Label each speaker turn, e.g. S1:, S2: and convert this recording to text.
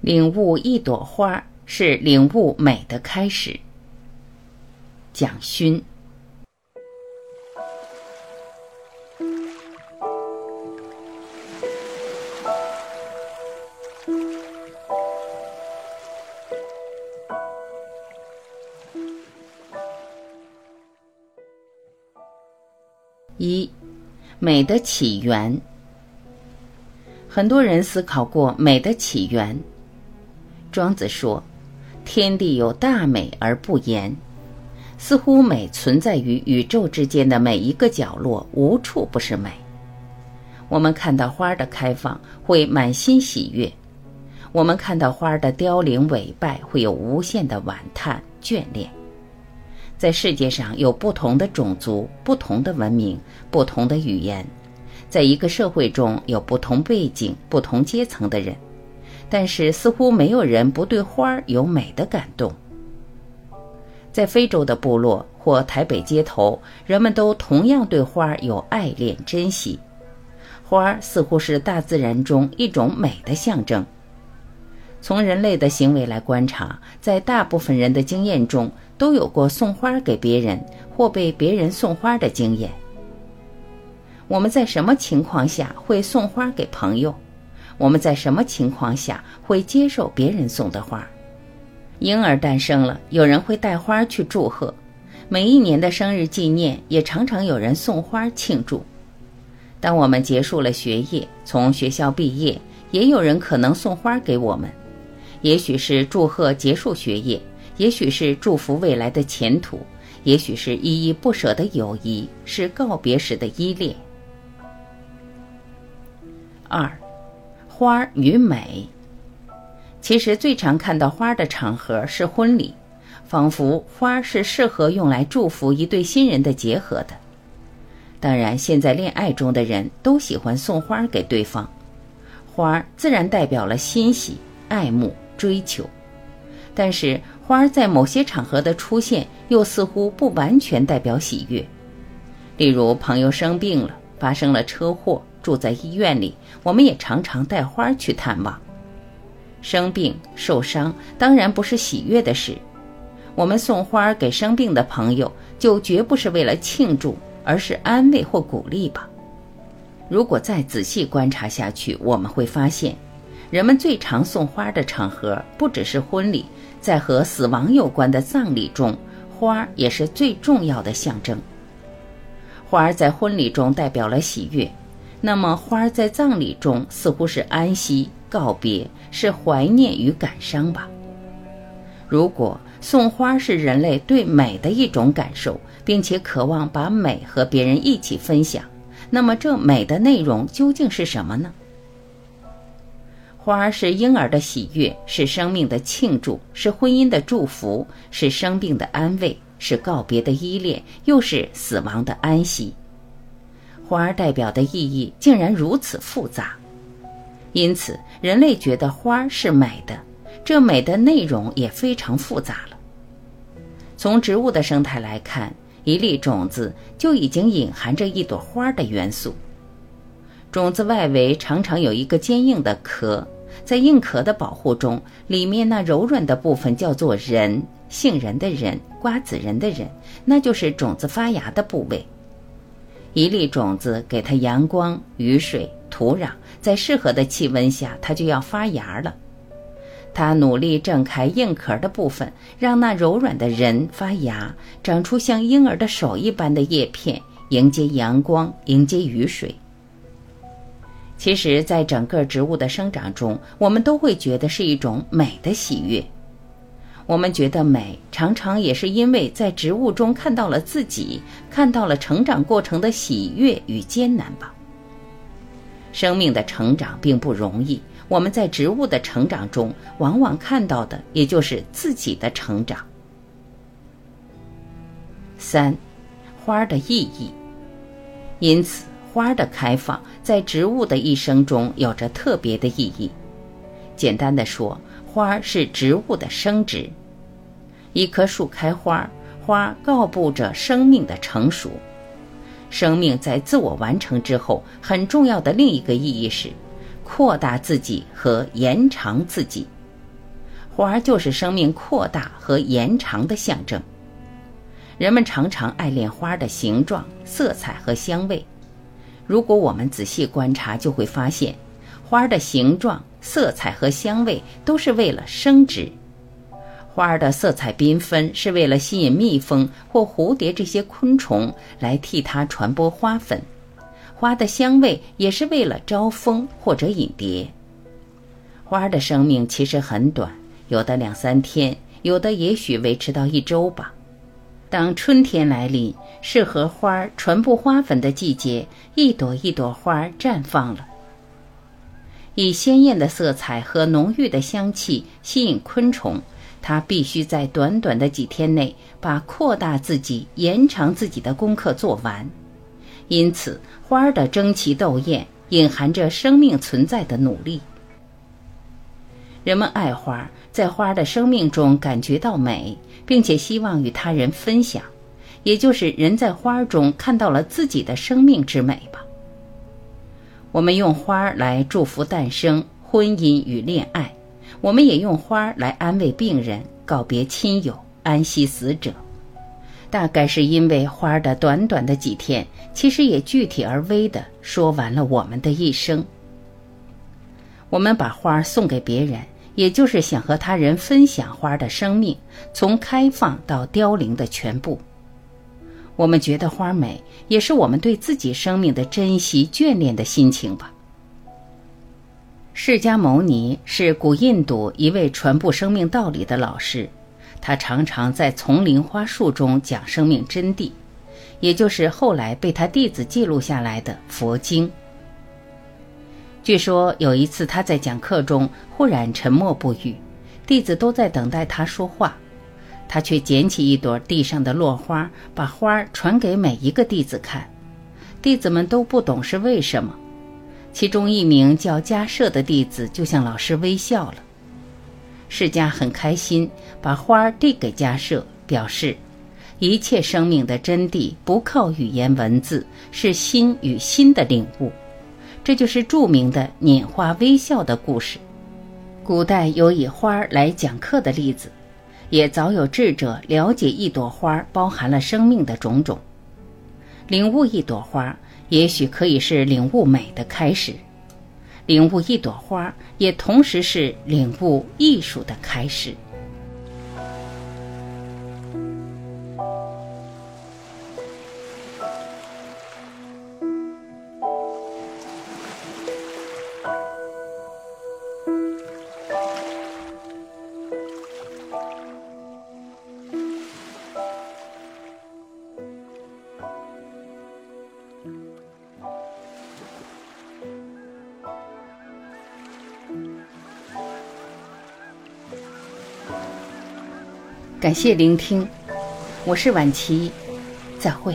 S1: 领悟一朵花是领悟美的开始。蒋勋。一，美的起源。很多人思考过美的起源。庄子说：“天地有大美而不言。”似乎美存在于宇宙之间的每一个角落，无处不是美。我们看到花的开放，会满心喜悦；我们看到花的凋零萎败，会有无限的惋叹眷恋。在世界上有不同的种族、不同的文明、不同的语言，在一个社会中有不同背景、不同阶层的人，但是似乎没有人不对花儿有美的感动。在非洲的部落或台北街头，人们都同样对花儿有爱恋、珍惜。花儿似乎是大自然中一种美的象征。从人类的行为来观察，在大部分人的经验中，都有过送花给别人或被别人送花的经验。我们在什么情况下会送花给朋友？我们在什么情况下会接受别人送的花？婴儿诞生了，有人会带花去祝贺；每一年的生日纪念，也常常有人送花庆祝。当我们结束了学业，从学校毕业，也有人可能送花给我们。也许是祝贺结束学业，也许是祝福未来的前途，也许是依依不舍的友谊，是告别时的依恋。二，花与美。其实最常看到花的场合是婚礼，仿佛花是适合用来祝福一对新人的结合的。当然，现在恋爱中的人都喜欢送花给对方，花自然代表了欣喜、爱慕。追求，但是花在某些场合的出现又似乎不完全代表喜悦。例如，朋友生病了，发生了车祸，住在医院里，我们也常常带花去探望。生病受伤当然不是喜悦的事，我们送花给生病的朋友，就绝不是为了庆祝，而是安慰或鼓励吧。如果再仔细观察下去，我们会发现。人们最常送花的场合不只是婚礼，在和死亡有关的葬礼中，花也是最重要的象征。花在婚礼中代表了喜悦，那么花在葬礼中似乎是安息、告别，是怀念与感伤吧？如果送花是人类对美的一种感受，并且渴望把美和别人一起分享，那么这美的内容究竟是什么呢？花是婴儿的喜悦，是生命的庆祝，是婚姻的祝福，是生病的安慰，是告别的依恋，又是死亡的安息。花儿代表的意义竟然如此复杂，因此人类觉得花是美的，这美的内容也非常复杂了。从植物的生态来看，一粒种子就已经隐含着一朵花的元素。种子外围常常有一个坚硬的壳，在硬壳的保护中，里面那柔软的部分叫做仁，杏仁的仁，瓜子仁的仁，那就是种子发芽的部位。一粒种子给它阳光、雨水、土壤，在适合的气温下，它就要发芽了。它努力挣开硬壳的部分，让那柔软的仁发芽，长出像婴儿的手一般的叶片，迎接阳光，迎接雨水。其实，在整个植物的生长中，我们都会觉得是一种美的喜悦。我们觉得美，常常也是因为在植物中看到了自己，看到了成长过程的喜悦与艰难吧。生命的成长并不容易，我们在植物的成长中，往往看到的也就是自己的成长。三，花的意义，因此。花的开放在植物的一生中有着特别的意义。简单的说，花是植物的生殖。一棵树开花，花告布着生命的成熟。生命在自我完成之后，很重要的另一个意义是扩大自己和延长自己。花就是生命扩大和延长的象征。人们常常爱恋花的形状、色彩和香味。如果我们仔细观察，就会发现，花的形状、色彩和香味都是为了生殖。花儿的色彩缤纷是为了吸引蜜蜂或蝴蝶这些昆虫来替它传播花粉，花的香味也是为了招蜂或者引蝶。花儿的生命其实很短，有的两三天，有的也许维持到一周吧。当春天来临，适合花儿传播花粉的季节，一朵一朵花儿绽放了，以鲜艳的色彩和浓郁的香气吸引昆虫。他必须在短短的几天内把扩大自己、延长自己的功课做完。因此，花儿的争奇斗艳隐含着生命存在的努力。人们爱花，在花儿的生命中感觉到美。并且希望与他人分享，也就是人在花儿中看到了自己的生命之美吧。我们用花儿来祝福诞生、婚姻与恋爱，我们也用花来安慰病人、告别亲友、安息死者。大概是因为花的短短的几天，其实也具体而微的说完了我们的一生。我们把花送给别人。也就是想和他人分享花的生命，从开放到凋零的全部。我们觉得花美，也是我们对自己生命的珍惜、眷恋的心情吧。释迦牟尼是古印度一位传播生命道理的老师，他常常在丛林花树中讲生命真谛，也就是后来被他弟子记录下来的佛经。据说有一次他在讲课中忽然沉默不语，弟子都在等待他说话，他却捡起一朵地上的落花，把花传给每一个弟子看。弟子们都不懂是为什么。其中一名叫迦舍的弟子就向老师微笑了。释迦很开心，把花递给迦舍，表示一切生命的真谛不靠语言文字，是心与心的领悟。这就是著名的拈花微笑的故事。古代有以花来讲课的例子，也早有智者了解一朵花包含了生命的种种。领悟一朵花，也许可以是领悟美的开始；领悟一朵花，也同时是领悟艺术的开始。感谢聆听，我是晚琪，再会。